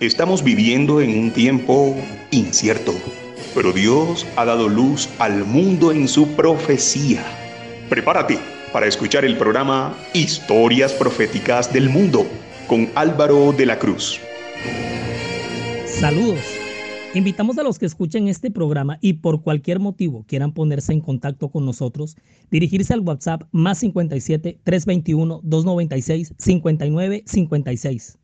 Estamos viviendo en un tiempo incierto, pero Dios ha dado luz al mundo en su profecía. Prepárate para escuchar el programa Historias Proféticas del Mundo con Álvaro de la Cruz. Saludos. Invitamos a los que escuchen este programa y por cualquier motivo quieran ponerse en contacto con nosotros, dirigirse al WhatsApp más 57 321 296 59 56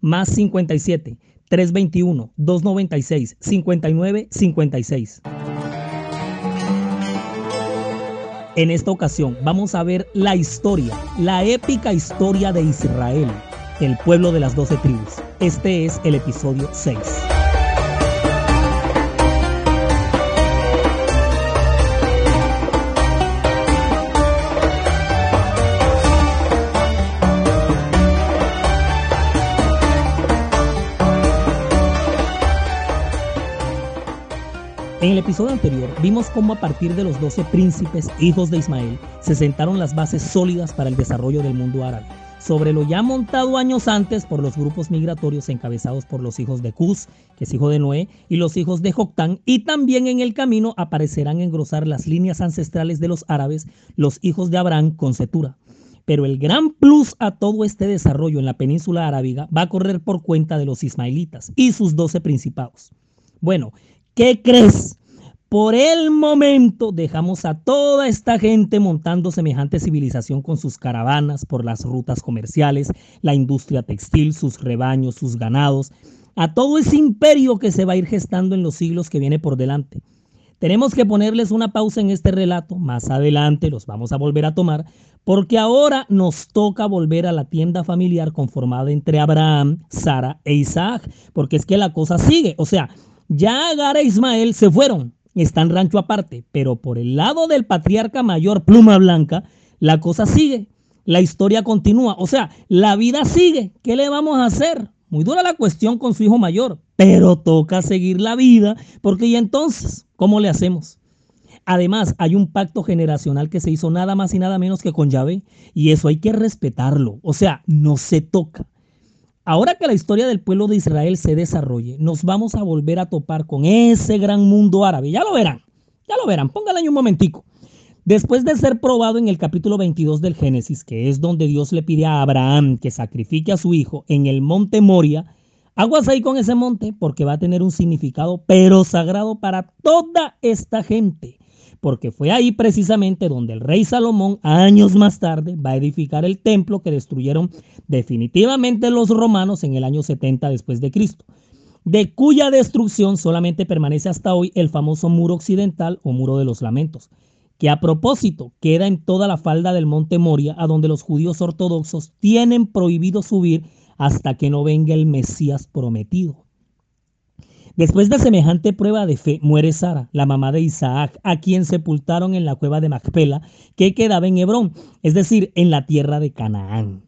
más 57 321 296 59 56. En esta ocasión vamos a ver la historia, la épica historia de Israel, el pueblo de las doce tribus. Este es el episodio 6. En el episodio anterior vimos cómo a partir de los doce príncipes hijos de Ismael se sentaron las bases sólidas para el desarrollo del mundo árabe, sobre lo ya montado años antes por los grupos migratorios encabezados por los hijos de Cus, que es hijo de Noé, y los hijos de Joctán, y también en el camino aparecerán engrosar las líneas ancestrales de los árabes, los hijos de Abraham con Setura. Pero el gran plus a todo este desarrollo en la península arábiga va a correr por cuenta de los ismaelitas y sus doce principados. Bueno, ¿Qué crees? Por el momento dejamos a toda esta gente montando semejante civilización con sus caravanas por las rutas comerciales, la industria textil, sus rebaños, sus ganados, a todo ese imperio que se va a ir gestando en los siglos que viene por delante. Tenemos que ponerles una pausa en este relato, más adelante los vamos a volver a tomar, porque ahora nos toca volver a la tienda familiar conformada entre Abraham, Sara e Isaac, porque es que la cosa sigue, o sea, ya Agar e Ismael se fueron, están rancho aparte, pero por el lado del patriarca mayor Pluma Blanca, la cosa sigue, la historia continúa, o sea, la vida sigue, ¿qué le vamos a hacer? Muy dura la cuestión con su hijo mayor, pero toca seguir la vida, porque y entonces, ¿cómo le hacemos? Además, hay un pacto generacional que se hizo nada más y nada menos que con Yahvé, y eso hay que respetarlo, o sea, no se toca. Ahora que la historia del pueblo de Israel se desarrolle, nos vamos a volver a topar con ese gran mundo árabe. Ya lo verán, ya lo verán, póngale un momentico. Después de ser probado en el capítulo 22 del Génesis, que es donde Dios le pide a Abraham que sacrifique a su hijo en el monte Moria, aguas ahí con ese monte porque va a tener un significado pero sagrado para toda esta gente porque fue ahí precisamente donde el rey Salomón años más tarde va a edificar el templo que destruyeron definitivamente los romanos en el año 70 después de Cristo, de cuya destrucción solamente permanece hasta hoy el famoso muro occidental o muro de los lamentos, que a propósito queda en toda la falda del monte Moria, a donde los judíos ortodoxos tienen prohibido subir hasta que no venga el Mesías prometido. Después de semejante prueba de fe, muere Sara, la mamá de Isaac, a quien sepultaron en la cueva de Macpela, que quedaba en Hebrón, es decir, en la tierra de Canaán.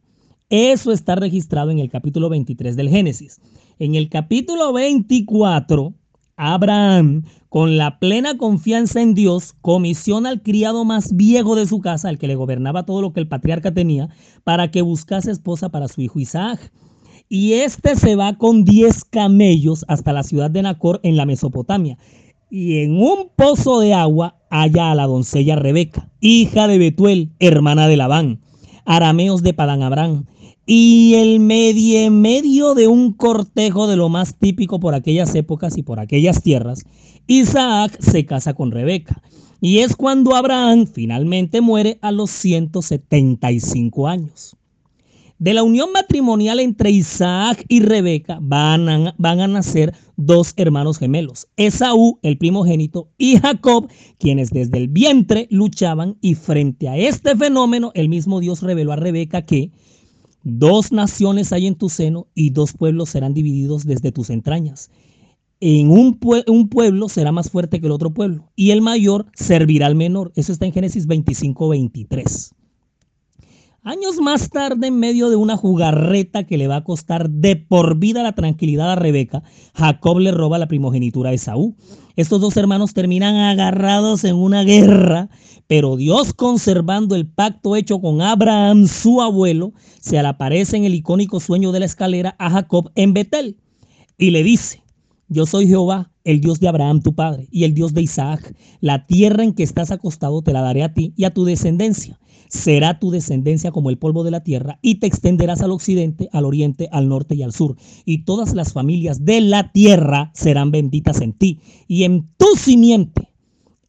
Eso está registrado en el capítulo 23 del Génesis. En el capítulo 24, Abraham, con la plena confianza en Dios, comisiona al criado más viejo de su casa, al que le gobernaba todo lo que el patriarca tenía, para que buscase esposa para su hijo Isaac y este se va con 10 camellos hasta la ciudad de Nacor en la Mesopotamia. Y en un pozo de agua halla a la doncella Rebeca, hija de Betuel, hermana de Labán, arameos de Padán Abraham. Y el medio medio de un cortejo de lo más típico por aquellas épocas y por aquellas tierras, Isaac se casa con Rebeca. Y es cuando Abraham finalmente muere a los 175 años. De la unión matrimonial entre Isaac y Rebeca van a, van a, nacer dos hermanos gemelos, Esaú, el primogénito, y Jacob, quienes desde el vientre luchaban y frente a este fenómeno el mismo Dios reveló a Rebeca que dos naciones hay en tu seno y dos pueblos serán divididos desde tus entrañas. En un, un pueblo será más fuerte que el otro pueblo y el mayor servirá al menor. Eso está en Génesis 25, 23. Años más tarde, en medio de una jugarreta que le va a costar de por vida la tranquilidad a Rebeca, Jacob le roba la primogenitura a Esaú. Estos dos hermanos terminan agarrados en una guerra, pero Dios conservando el pacto hecho con Abraham, su abuelo, se le aparece en el icónico sueño de la escalera a Jacob en Betel. y le dice, yo soy Jehová, el Dios de Abraham tu padre y el Dios de Isaac. La tierra en que estás acostado te la daré a ti y a tu descendencia. Será tu descendencia como el polvo de la tierra y te extenderás al occidente, al oriente, al norte y al sur. Y todas las familias de la tierra serán benditas en ti y en tu simiente.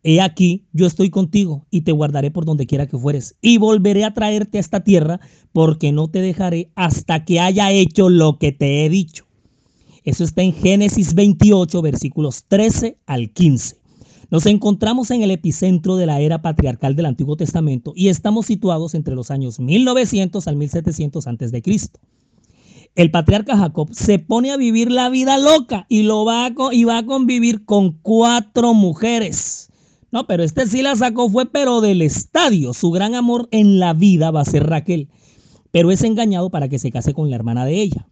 He aquí, yo estoy contigo y te guardaré por donde quiera que fueres y volveré a traerte a esta tierra porque no te dejaré hasta que haya hecho lo que te he dicho. Eso está en Génesis 28, versículos 13 al 15. Nos encontramos en el epicentro de la era patriarcal del Antiguo Testamento y estamos situados entre los años 1900 al 1700 a.C. El patriarca Jacob se pone a vivir la vida loca y, lo va a, y va a convivir con cuatro mujeres. No, pero este sí la sacó fue pero del estadio. Su gran amor en la vida va a ser Raquel, pero es engañado para que se case con la hermana de ella.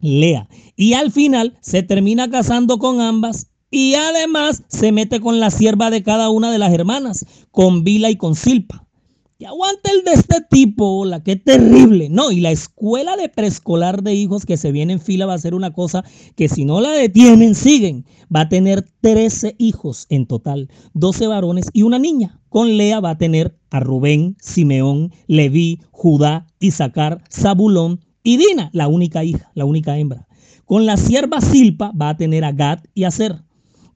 Lea. Y al final se termina casando con ambas y además se mete con la sierva de cada una de las hermanas, con Vila y con Silpa. Que aguante el de este tipo, la que terrible. No, y la escuela de preescolar de hijos que se viene en fila va a ser una cosa que si no la detienen, siguen. Va a tener 13 hijos en total, 12 varones y una niña. Con Lea va a tener a Rubén, Simeón, Leví, Judá, Isaacar, Zabulón, y Dina, la única hija, la única hembra. Con la sierva Silpa va a tener a Gad y a Ser.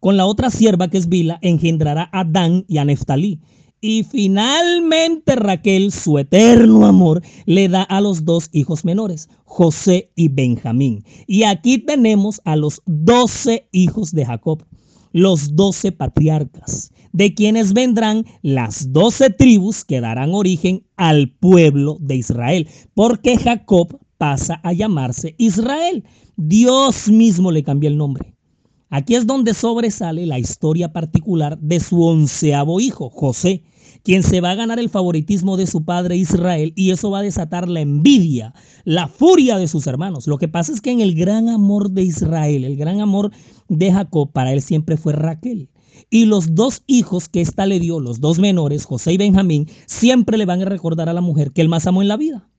Con la otra sierva que es Bila engendrará a Dan y a Neftalí. Y finalmente Raquel, su eterno amor, le da a los dos hijos menores, José y Benjamín. Y aquí tenemos a los doce hijos de Jacob, los doce patriarcas, de quienes vendrán las doce tribus que darán origen al pueblo de Israel, porque Jacob pasa a llamarse Israel. Dios mismo le cambia el nombre. Aquí es donde sobresale la historia particular de su onceavo hijo, José, quien se va a ganar el favoritismo de su padre Israel y eso va a desatar la envidia, la furia de sus hermanos. Lo que pasa es que en el gran amor de Israel, el gran amor de Jacob, para él siempre fue Raquel. Y los dos hijos que ésta le dio, los dos menores, José y Benjamín, siempre le van a recordar a la mujer que él más amó en la vida.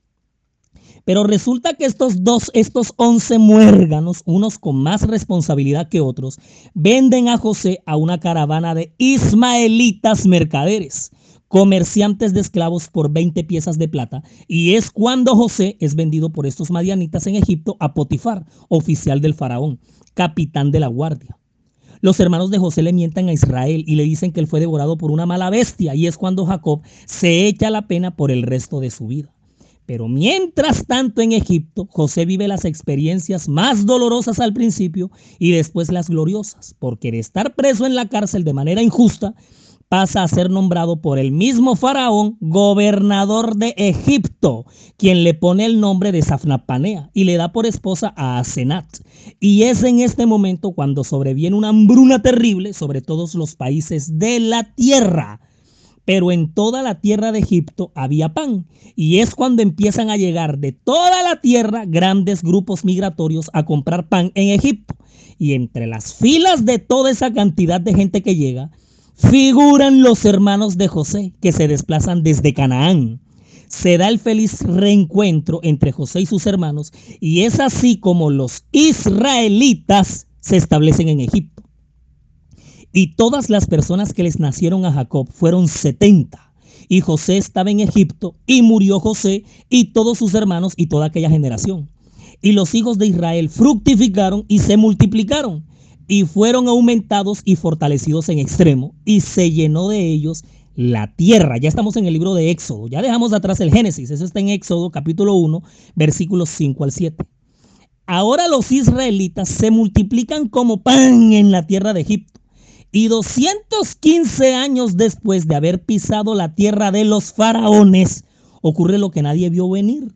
Pero resulta que estos dos, estos once muérganos, unos con más responsabilidad que otros, venden a José a una caravana de ismaelitas mercaderes, comerciantes de esclavos por 20 piezas de plata. Y es cuando José es vendido por estos madianitas en Egipto a Potifar, oficial del faraón, capitán de la guardia. Los hermanos de José le mientan a Israel y le dicen que él fue devorado por una mala bestia y es cuando Jacob se echa la pena por el resto de su vida. Pero mientras tanto en Egipto, José vive las experiencias más dolorosas al principio y después las gloriosas, porque de estar preso en la cárcel de manera injusta, pasa a ser nombrado por el mismo faraón gobernador de Egipto, quien le pone el nombre de Safnapanea y le da por esposa a Asenat. Y es en este momento cuando sobreviene una hambruna terrible sobre todos los países de la tierra pero en toda la tierra de Egipto había pan. Y es cuando empiezan a llegar de toda la tierra grandes grupos migratorios a comprar pan en Egipto. Y entre las filas de toda esa cantidad de gente que llega, figuran los hermanos de José que se desplazan desde Canaán. Se da el feliz reencuentro entre José y sus hermanos y es así como los israelitas se establecen en Egipto. Y todas las personas que les nacieron a Jacob fueron setenta. Y José estaba en Egipto y murió José y todos sus hermanos y toda aquella generación. Y los hijos de Israel fructificaron y se multiplicaron y fueron aumentados y fortalecidos en extremo y se llenó de ellos la tierra. Ya estamos en el libro de Éxodo, ya dejamos atrás el Génesis, eso está en Éxodo capítulo 1, versículos 5 al 7. Ahora los israelitas se multiplican como pan en la tierra de Egipto y 215 años después de haber pisado la tierra de los faraones, ocurre lo que nadie vio venir.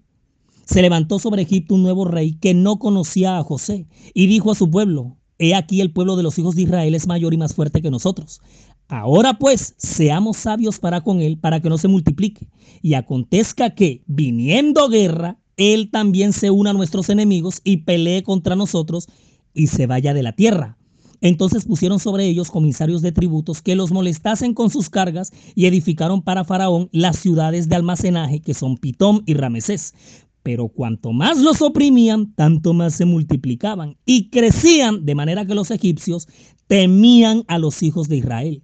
Se levantó sobre Egipto un nuevo rey que no conocía a José y dijo a su pueblo, he aquí el pueblo de los hijos de Israel es mayor y más fuerte que nosotros. Ahora pues, seamos sabios para con él, para que no se multiplique. Y acontezca que, viniendo guerra, él también se una a nuestros enemigos y pelee contra nosotros y se vaya de la tierra. Entonces pusieron sobre ellos comisarios de tributos que los molestasen con sus cargas y edificaron para Faraón las ciudades de almacenaje que son Pitón y Ramesés, pero cuanto más los oprimían, tanto más se multiplicaban y crecían, de manera que los egipcios temían a los hijos de Israel.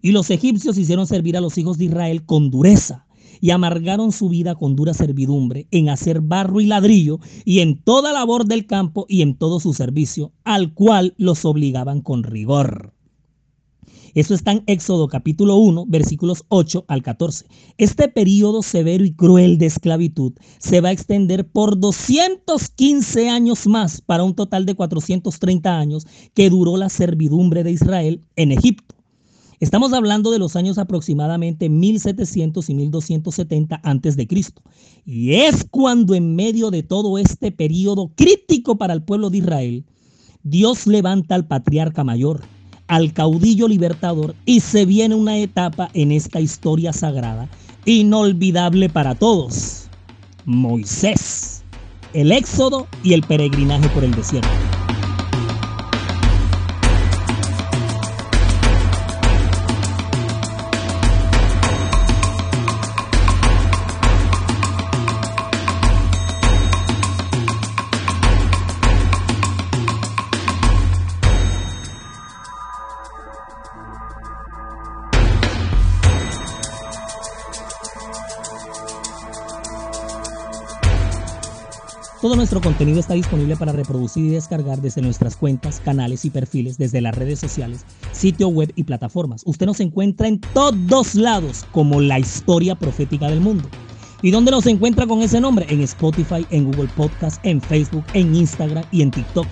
Y los egipcios hicieron servir a los hijos de Israel con dureza y amargaron su vida con dura servidumbre en hacer barro y ladrillo y en toda labor del campo y en todo su servicio, al cual los obligaban con rigor. Eso está en Éxodo capítulo 1, versículos 8 al 14. Este periodo severo y cruel de esclavitud se va a extender por 215 años más para un total de 430 años que duró la servidumbre de Israel en Egipto. Estamos hablando de los años aproximadamente 1700 y 1270 antes de Cristo. Y es cuando en medio de todo este periodo crítico para el pueblo de Israel, Dios levanta al patriarca mayor, al caudillo libertador y se viene una etapa en esta historia sagrada inolvidable para todos. Moisés, el éxodo y el peregrinaje por el desierto. Todo nuestro contenido está disponible para reproducir y descargar desde nuestras cuentas, canales y perfiles, desde las redes sociales, sitio web y plataformas. Usted nos encuentra en todos lados como la historia profética del mundo. ¿Y dónde nos encuentra con ese nombre? En Spotify, en Google Podcast, en Facebook, en Instagram y en TikTok.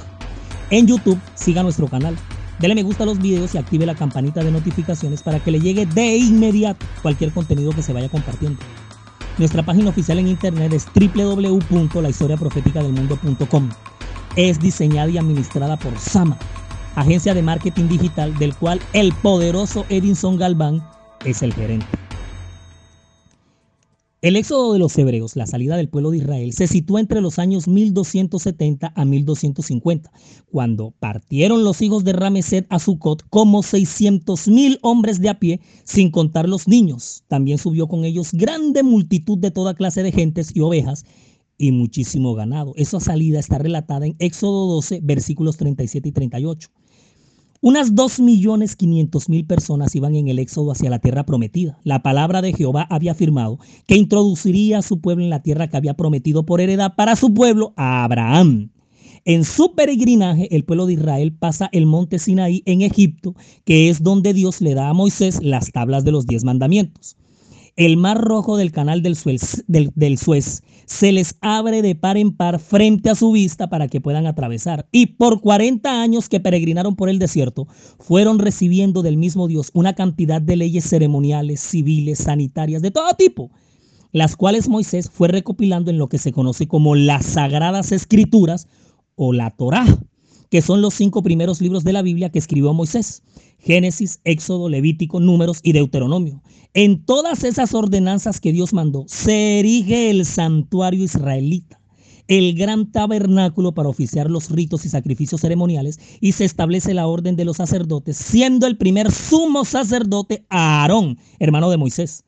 En YouTube, siga nuestro canal. Dele me gusta a los videos y active la campanita de notificaciones para que le llegue de inmediato cualquier contenido que se vaya compartiendo. Nuestra página oficial en internet es www.lahistoriaprofeticadelmundo.com. Es diseñada y administrada por Sama, agencia de marketing digital del cual el poderoso Edinson Galván es el gerente. El éxodo de los hebreos, la salida del pueblo de Israel, se sitúa entre los años 1270 a 1250, cuando partieron los hijos de Rameset a Sucot como 600 mil hombres de a pie, sin contar los niños. También subió con ellos grande multitud de toda clase de gentes y ovejas y muchísimo ganado. Esa salida está relatada en Éxodo 12, versículos 37 y 38. Unas 2.500.000 personas iban en el éxodo hacia la tierra prometida. La palabra de Jehová había afirmado que introduciría a su pueblo en la tierra que había prometido por heredad para su pueblo a Abraham. En su peregrinaje, el pueblo de Israel pasa el monte Sinaí en Egipto, que es donde Dios le da a Moisés las tablas de los diez mandamientos. El mar rojo del canal del Suez, se les abre de par en par frente a su vista para que puedan atravesar. Y por 40 años que peregrinaron por el desierto, fueron recibiendo del mismo Dios una cantidad de leyes ceremoniales, civiles, sanitarias, de todo tipo, las cuales Moisés fue recopilando en lo que se conoce como las Sagradas Escrituras o la Torá, que son los cinco primeros libros de la Biblia que escribió Moisés. Génesis, Éxodo, Levítico, Números y Deuteronomio. En todas esas ordenanzas que Dios mandó, se erige el santuario israelita, el gran tabernáculo para oficiar los ritos y sacrificios ceremoniales, y se establece la orden de los sacerdotes, siendo el primer sumo sacerdote Aarón, hermano de Moisés.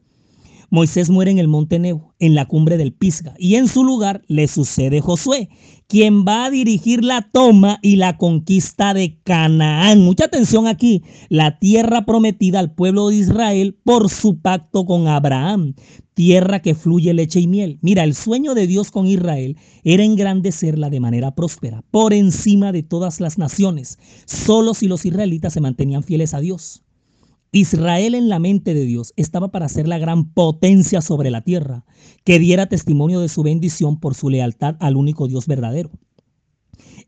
Moisés muere en el monte Nebo, en la cumbre del Pisga, y en su lugar le sucede Josué, quien va a dirigir la toma y la conquista de Canaán. Mucha atención aquí, la tierra prometida al pueblo de Israel por su pacto con Abraham, tierra que fluye leche y miel. Mira, el sueño de Dios con Israel era engrandecerla de manera próspera, por encima de todas las naciones, solo si los israelitas se mantenían fieles a Dios. Israel en la mente de Dios estaba para ser la gran potencia sobre la tierra, que diera testimonio de su bendición por su lealtad al único Dios verdadero.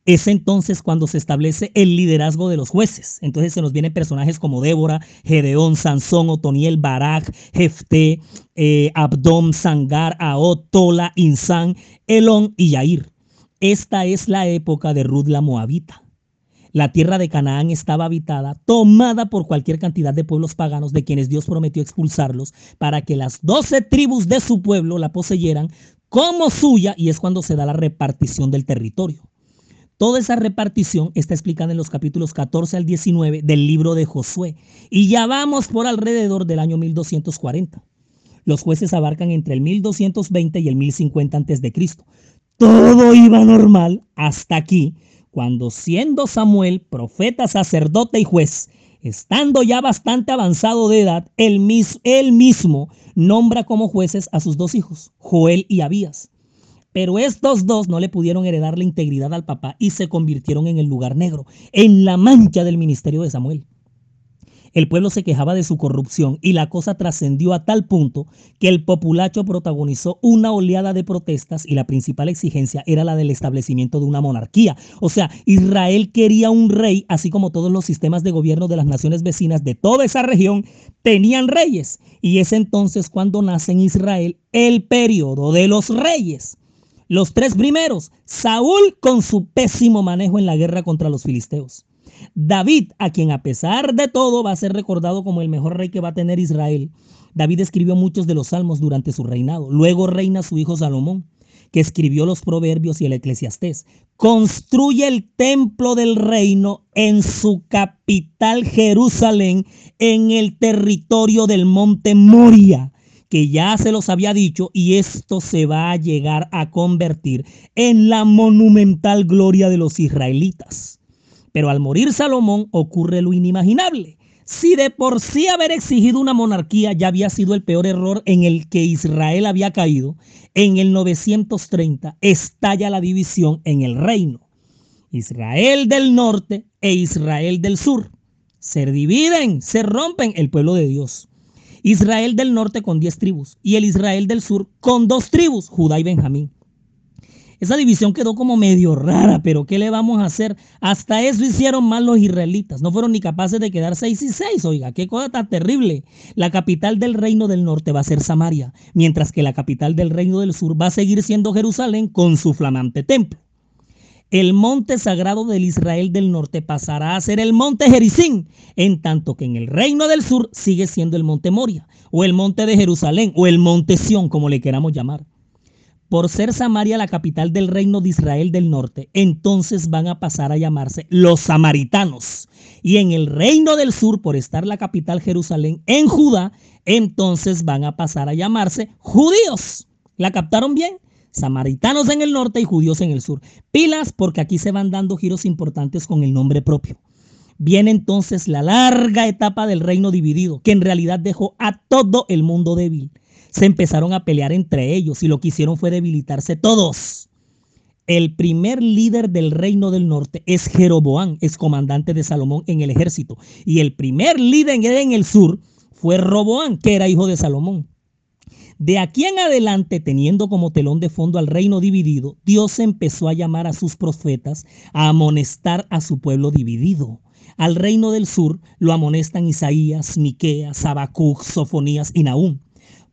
Es entonces cuando se establece el liderazgo de los jueces. Entonces se nos vienen personajes como Débora, Gedeón, Sansón, Otoniel, Barak, Jefté, eh, Abdom, Sangar, Aot, Tola, Insán, Elón y Yair. Esta es la época de Ruth la Moabita. La tierra de Canaán estaba habitada, tomada por cualquier cantidad de pueblos paganos de quienes Dios prometió expulsarlos para que las doce tribus de su pueblo la poseyeran como suya y es cuando se da la repartición del territorio. Toda esa repartición está explicada en los capítulos 14 al 19 del libro de Josué y ya vamos por alrededor del año 1240. Los jueces abarcan entre el 1220 y el 1050 a.C. Todo iba normal hasta aquí, cuando siendo Samuel profeta, sacerdote y juez, estando ya bastante avanzado de edad, él, él mismo nombra como jueces a sus dos hijos, Joel y Abías. Pero estos dos no le pudieron heredar la integridad al papá y se convirtieron en el lugar negro, en la mancha del ministerio de Samuel. El pueblo se quejaba de su corrupción y la cosa trascendió a tal punto que el populacho protagonizó una oleada de protestas y la principal exigencia era la del establecimiento de una monarquía. O sea, Israel quería un rey, así como todos los sistemas de gobierno de las naciones vecinas de toda esa región tenían reyes. Y es entonces cuando nace en Israel el periodo de los reyes. Los tres primeros, Saúl con su pésimo manejo en la guerra contra los filisteos. David, a quien a pesar de todo va a ser recordado como el mejor rey que va a tener Israel. David escribió muchos de los salmos durante su reinado. Luego reina su hijo Salomón, que escribió los proverbios y el eclesiastés. Construye el templo del reino en su capital Jerusalén, en el territorio del monte Moria que ya se los había dicho y esto se va a llegar a convertir en la monumental gloria de los israelitas. Pero al morir Salomón ocurre lo inimaginable. Si de por sí haber exigido una monarquía ya había sido el peor error en el que Israel había caído, en el 930 estalla la división en el reino. Israel del norte e Israel del sur. Se dividen, se rompen el pueblo de Dios. Israel del norte con 10 tribus y el Israel del sur con dos tribus, Judá y Benjamín. Esa división quedó como medio rara, pero ¿qué le vamos a hacer? Hasta eso hicieron mal los israelitas. No fueron ni capaces de quedar seis y seis. Oiga, qué cosa tan terrible. La capital del reino del norte va a ser Samaria, mientras que la capital del reino del sur va a seguir siendo Jerusalén con su flamante templo. El monte sagrado del Israel del norte pasará a ser el monte Jericín, en tanto que en el reino del sur sigue siendo el monte Moria, o el monte de Jerusalén, o el monte Sión, como le queramos llamar por ser Samaria la capital del reino de Israel del norte, entonces van a pasar a llamarse los samaritanos. Y en el reino del sur, por estar la capital Jerusalén en Judá, entonces van a pasar a llamarse judíos. ¿La captaron bien? Samaritanos en el norte y judíos en el sur. Pilas porque aquí se van dando giros importantes con el nombre propio. Viene entonces la larga etapa del reino dividido, que en realidad dejó a todo el mundo débil se empezaron a pelear entre ellos y lo que hicieron fue debilitarse todos. El primer líder del reino del norte es Jeroboán, es comandante de Salomón en el ejército. Y el primer líder en el sur fue Roboán, que era hijo de Salomón. De aquí en adelante, teniendo como telón de fondo al reino dividido, Dios empezó a llamar a sus profetas a amonestar a su pueblo dividido. Al reino del sur lo amonestan Isaías, Miqueas, Habacuc, Sofonías y Nahum.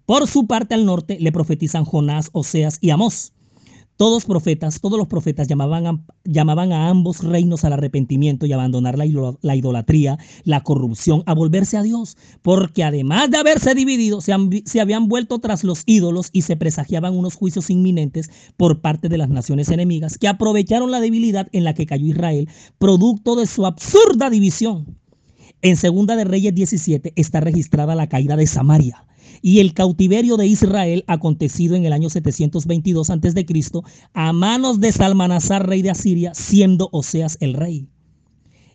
Por su parte al norte le profetizan Jonás, Oseas y Amós. Todos profetas, todos los profetas llamaban a, ambos reinos al arrepentimiento y abandonar la, la, idolatría, la corrupción, a volverse a Dios, porque además de haberse dividido, se, se habían vuelto tras los ídolos y se presagiaban unos juicios inminentes por parte de las naciones enemigas que aprovecharon la debilidad en la que cayó Israel, producto de su absurda división. En Segunda de Reyes 17 está registrada la caída de Samaria y el cautiverio de Israel acontecido en el año 722 a.C. a manos de Salmanasar, rey de Asiria, siendo Oseas el rey.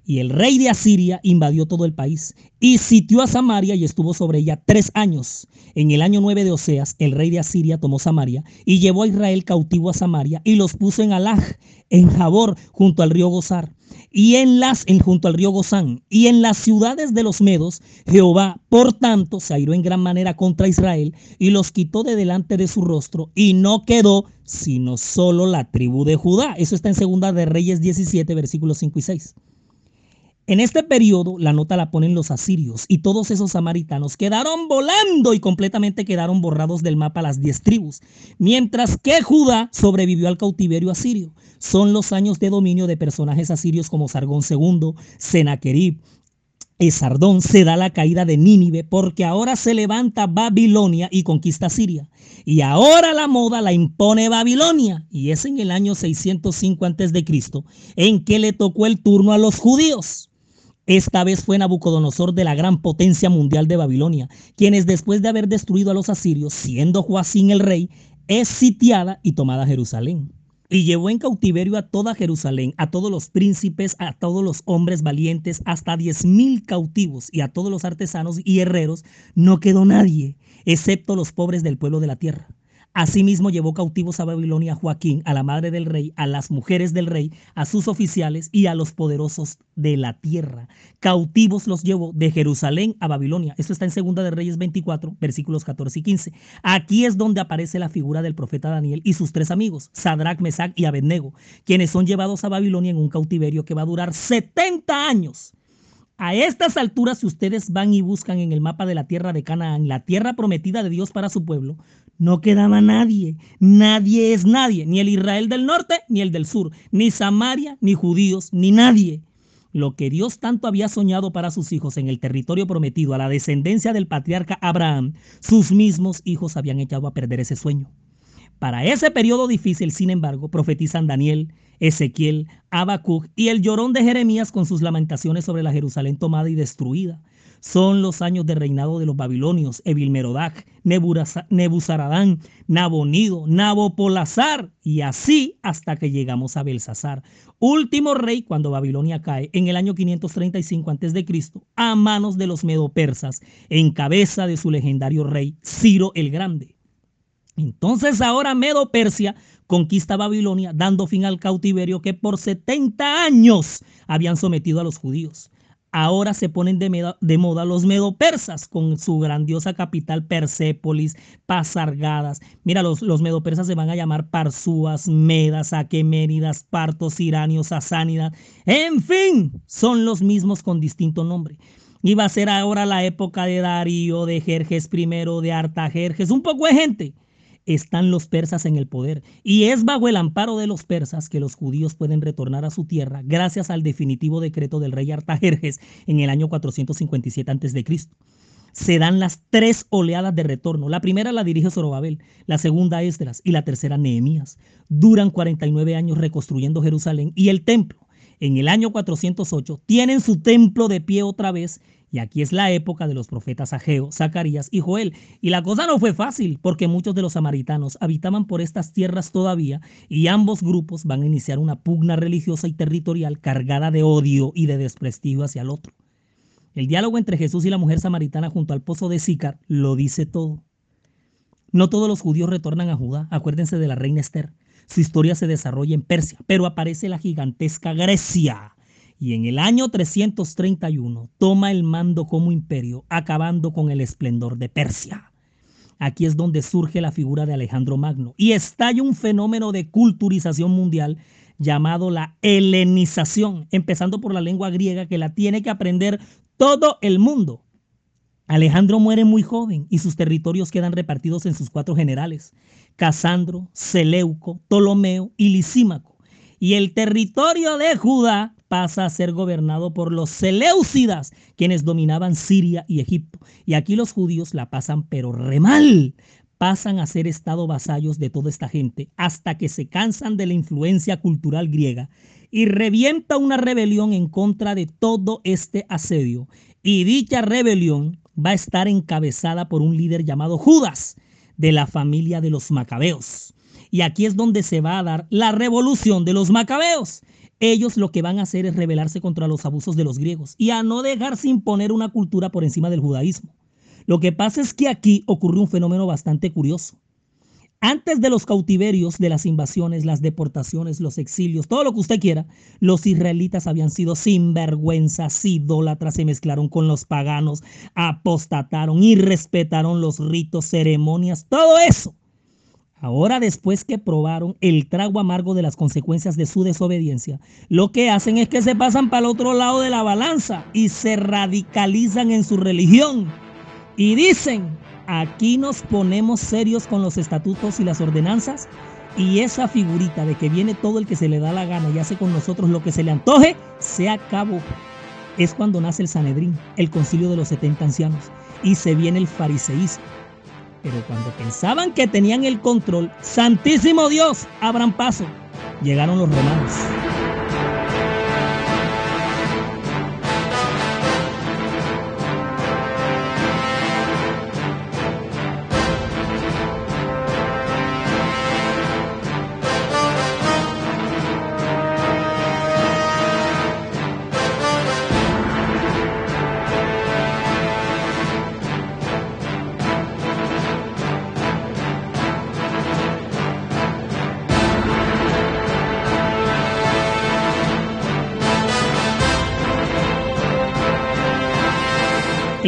Y el rey de Asiria invadió todo el país y sitió a Samaria y estuvo sobre ella tres años. En el año 9 de Oseas, el rey de Asiria tomó Samaria y llevó a Israel cautivo a Samaria y los puso en Alaj, en Jabor, junto al río Gozar y en las, junto al río Gozán, y en las ciudades de los medos, Jehová, por tanto, se airó en gran manera contra Israel y los quitó de delante de su rostro, y no quedó sino solo la tribu de Judá. Eso está en Segunda de Reyes 17, versículos 5 y 6. En este periodo la nota la ponen los asirios y todos esos samaritanos quedaron volando y completamente quedaron borrados del mapa las diez tribus, mientras que Judá sobrevivió al cautiverio asirio. Son los años de dominio de personajes asirios como Sargón II, Senaquerib, Sardón se da la caída de Nínive porque ahora se levanta Babilonia y conquista Siria. Y ahora la moda la impone Babilonia. Y es en el año 605 a.C. en que le tocó el turno a los judíos. Esta vez fue Nabucodonosor de la gran potencia mundial de Babilonia, quienes después de haber destruido a los asirios, siendo Joacín el rey, es sitiada y tomada Jerusalén. Y llevó en cautiverio a toda Jerusalén, a todos los príncipes, a todos los hombres valientes, hasta diez mil cautivos y a todos los artesanos y herreros. No quedó nadie, excepto los pobres del pueblo de la tierra. Asimismo llevó cautivos a Babilonia a Joaquín, a la madre del rey, a las mujeres del rey, a sus oficiales y a los poderosos de la tierra. Cautivos los llevó de Jerusalén a Babilonia. Esto está en Segunda de Reyes 24, versículos 14 y 15. Aquí es donde aparece la figura del profeta Daniel y sus tres amigos, Sadrach, Mesach y Abednego, quienes son llevados a Babilonia en un cautiverio que va a durar 70 años. A estas alturas, si ustedes van y buscan en el mapa de la tierra de Canaán, la tierra prometida de Dios para su pueblo, no quedaba nadie. Nadie es nadie, ni el Israel del norte ni el del sur, ni Samaria, ni judíos, ni nadie. Lo que Dios tanto había soñado para sus hijos en el territorio prometido a la descendencia del patriarca Abraham, sus mismos hijos habían echado a perder ese sueño. Para ese periodo difícil, sin embargo, profetizan Daniel, Ezequiel, Habacuc y el llorón de Jeremías con sus lamentaciones sobre la Jerusalén tomada y destruida. Son los años de reinado de los babilonios, Evilmerodac, Nebuzaradán, Nabonido, Nabopolazar y así hasta que llegamos a Belsasar, último rey cuando Babilonia cae en el año 535 a.C. a manos de los medopersas en cabeza de su legendario rey Ciro el Grande. Entonces ahora Medo Persia conquista Babilonia, dando fin al cautiverio que por 70 años habían sometido a los judíos. Ahora se ponen de, moda los medopersas con su grandiosa capital Persépolis, Pasargadas. Mira, los, los medopersas se van a llamar Parsúas, Medas, Aqueménidas, Partos, Iranios, Sasánidas. En fin, son los mismos con distinto nombre. Va a ser ahora la época de Darío, de Jerjes I, de Artajerjes, un poco de gente están los persas en el poder. Y es bajo el amparo de los persas que los judíos pueden retornar a su tierra gracias al definitivo decreto del rey Artajerjes en el año 457 a.C. Se dan las tres oleadas de retorno. La primera la dirige Zorobabel, la segunda Esdras y la tercera Nehemías. Duran 49 años reconstruyendo Jerusalén y el templo. En el año 408 tienen su templo de pie otra vez y aquí es la época de los profetas Ageo, Zacarías y Joel. Y la cosa no fue fácil, porque muchos de los samaritanos habitaban por estas tierras todavía, y ambos grupos van a iniciar una pugna religiosa y territorial cargada de odio y de desprestigio hacia el otro. El diálogo entre Jesús y la mujer samaritana junto al pozo de Sícar lo dice todo. No todos los judíos retornan a Judá, acuérdense de la reina Esther. Su historia se desarrolla en Persia, pero aparece la gigantesca Grecia y en el año 331 toma el mando como imperio, acabando con el esplendor de Persia. Aquí es donde surge la figura de Alejandro Magno y estalla un fenómeno de culturización mundial llamado la helenización, empezando por la lengua griega que la tiene que aprender todo el mundo. Alejandro muere muy joven y sus territorios quedan repartidos en sus cuatro generales, Casandro, Seleuco, Ptolomeo y Lisímaco. Y el territorio de Judá pasa a ser gobernado por los Seleucidas, quienes dominaban Siria y Egipto. Y aquí los judíos la pasan pero re mal. Pasan a ser estado vasallos de toda esta gente hasta que se cansan de la influencia cultural griega y revienta una rebelión en contra de todo este asedio. Y dicha rebelión va a estar encabezada por un líder llamado Judas, de la familia de los macabeos. Y aquí es donde se va a dar la revolución de los macabeos ellos lo que van a hacer es rebelarse contra los abusos de los griegos y a no dejarse imponer una cultura por encima del judaísmo. Lo que pasa es que aquí ocurre un fenómeno bastante curioso. Antes de los cautiverios, de las invasiones, las deportaciones, los exilios, todo lo que usted quiera, los israelitas habían sido sinvergüenzas, idólatras, se mezclaron con los paganos, apostataron y respetaron los ritos, ceremonias, todo eso Ahora después que probaron el trago amargo de las consecuencias de su desobediencia, lo que hacen es que se pasan para el otro lado de la balanza y se radicalizan en su religión. Y dicen, aquí nos ponemos serios con los estatutos y las ordenanzas y esa figurita de que viene todo el que se le da la gana y hace con nosotros lo que se le antoje, se acabó. Es cuando nace el Sanedrín, el concilio de los 70 ancianos, y se viene el fariseísmo pero cuando pensaban que tenían el control, Santísimo Dios, abran paso. Llegaron los romanos.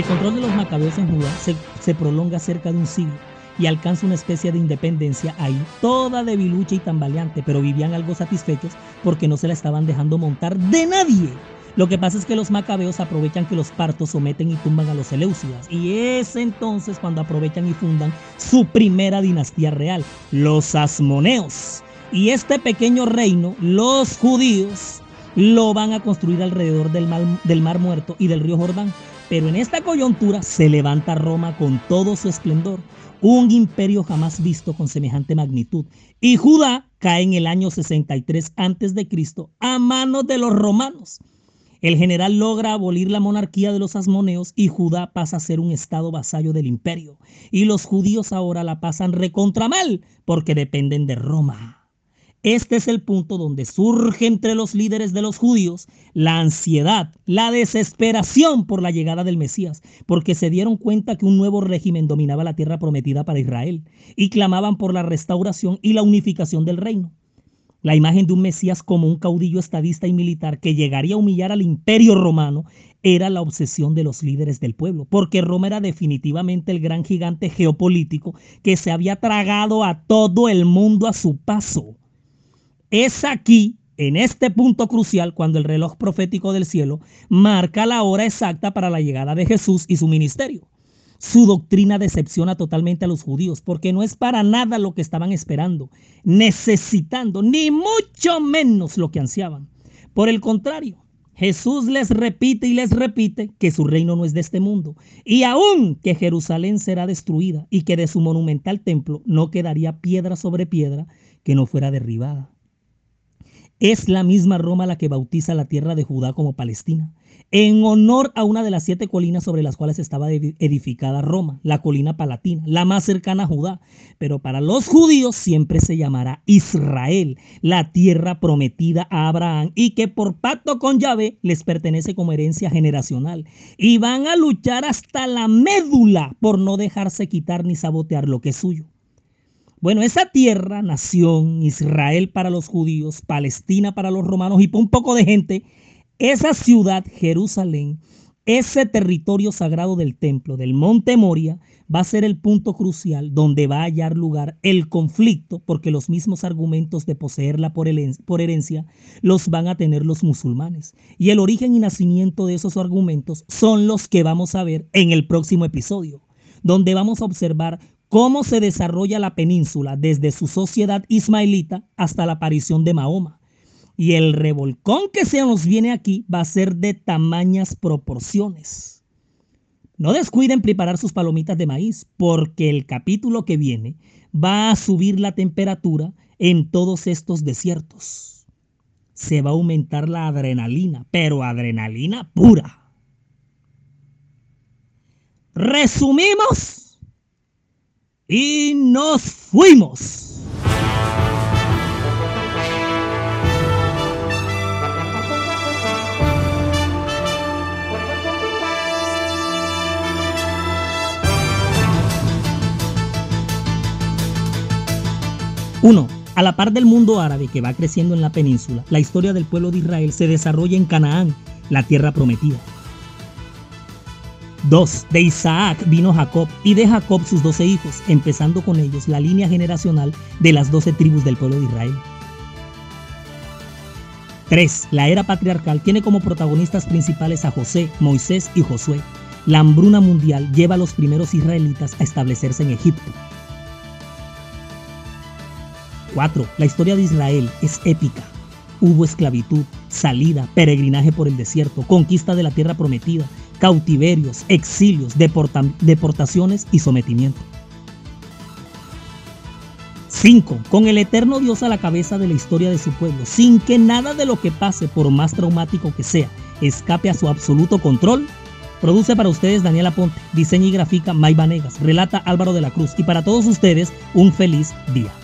El control de los macabeos en Judá se, se prolonga cerca de un siglo y alcanza una especie de independencia ahí, toda debilucha y tambaleante, pero vivían algo satisfechos porque no se la estaban dejando montar de nadie. Lo que pasa es que los macabeos aprovechan que los partos someten y tumban a los Seleucidas. Y es entonces cuando aprovechan y fundan su primera dinastía real, los Asmoneos. Y este pequeño reino, los judíos, lo van a construir alrededor del mar, del mar Muerto y del río Jordán. Pero en esta coyuntura se levanta Roma con todo su esplendor un imperio jamás visto con semejante magnitud. Y Judá cae en el año 63 a.C. a manos de los romanos. El general logra abolir la monarquía de los asmoneos y Judá pasa a ser un estado vasallo del imperio. Y los judíos ahora la pasan recontra mal porque dependen de Roma. Este es el punto donde surge entre los líderes de los judíos la ansiedad, la desesperación por la llegada del Mesías, porque se dieron cuenta que un nuevo régimen dominaba la tierra prometida para Israel y clamaban por la restauración y la unificación del reino. La imagen de un Mesías como un caudillo estadista y militar que llegaría a humillar al imperio romano era la obsesión de los líderes del pueblo, porque Roma era definitivamente el gran gigante geopolítico que se había tragado a todo el mundo a su paso. Es aquí, en este punto crucial, cuando el reloj profético del cielo marca la hora exacta para la llegada de Jesús y su ministerio. Su doctrina decepciona totalmente a los judíos porque no es para nada lo que estaban esperando, necesitando, ni mucho menos lo que ansiaban. Por el contrario, Jesús les repite y les repite que su reino no es de este mundo y aún que Jerusalén será destruida y que de su monumental templo no quedaría piedra sobre piedra que no fuera derribada. Es la misma Roma la que bautiza la tierra de Judá como Palestina, en honor a una de las siete colinas sobre las cuales estaba edificada Roma, la colina palatina, la más cercana a Judá. Pero para los judíos siempre se llamará Israel, la tierra prometida a Abraham y que por pacto con Yahvé les pertenece como herencia generacional. Y van a luchar hasta la médula por no dejarse quitar ni sabotear lo que es suyo. Bueno, esa tierra, nación, Israel para los judíos, Palestina para los romanos y un poco de gente, esa ciudad, Jerusalén, ese territorio sagrado del templo, del monte Moria, va a ser el punto crucial donde va a hallar lugar el conflicto, porque los mismos argumentos de poseerla por, herencia los van a tener los musulmanes. Y el origen y nacimiento de esos argumentos son los que vamos a ver en el próximo episodio, donde vamos a observar cómo se desarrolla la península desde su sociedad ismaelita hasta la aparición de Mahoma. Y el revolcón que se nos viene aquí va a ser de tamañas proporciones. No descuiden preparar sus palomitas de maíz, porque el capítulo que viene va a subir la temperatura en todos estos desiertos. Se va a aumentar la adrenalina, pero adrenalina pura. Resumimos y nos fuimos. Uno, a la par del mundo árabe que va creciendo en la península, la historia del pueblo de Israel se desarrolla en Canaán, la tierra prometida. 2. De Isaac vino Jacob y de Jacob sus doce hijos, empezando con ellos la línea generacional de las doce tribus del pueblo de Israel. 3. La era patriarcal tiene como protagonistas principales a José, Moisés y Josué. La hambruna mundial lleva a los primeros israelitas a establecerse en Egipto. 4. La historia de Israel es épica. Hubo esclavitud, salida, peregrinaje por el desierto, conquista de la tierra prometida, cautiverios, exilios, deportaciones y sometimiento. 5. Con el eterno Dios a la cabeza de la historia de su pueblo, sin que nada de lo que pase, por más traumático que sea, escape a su absoluto control. Produce para ustedes Daniela Ponte, diseña y grafica May Vanegas, relata Álvaro de la Cruz y para todos ustedes un feliz día.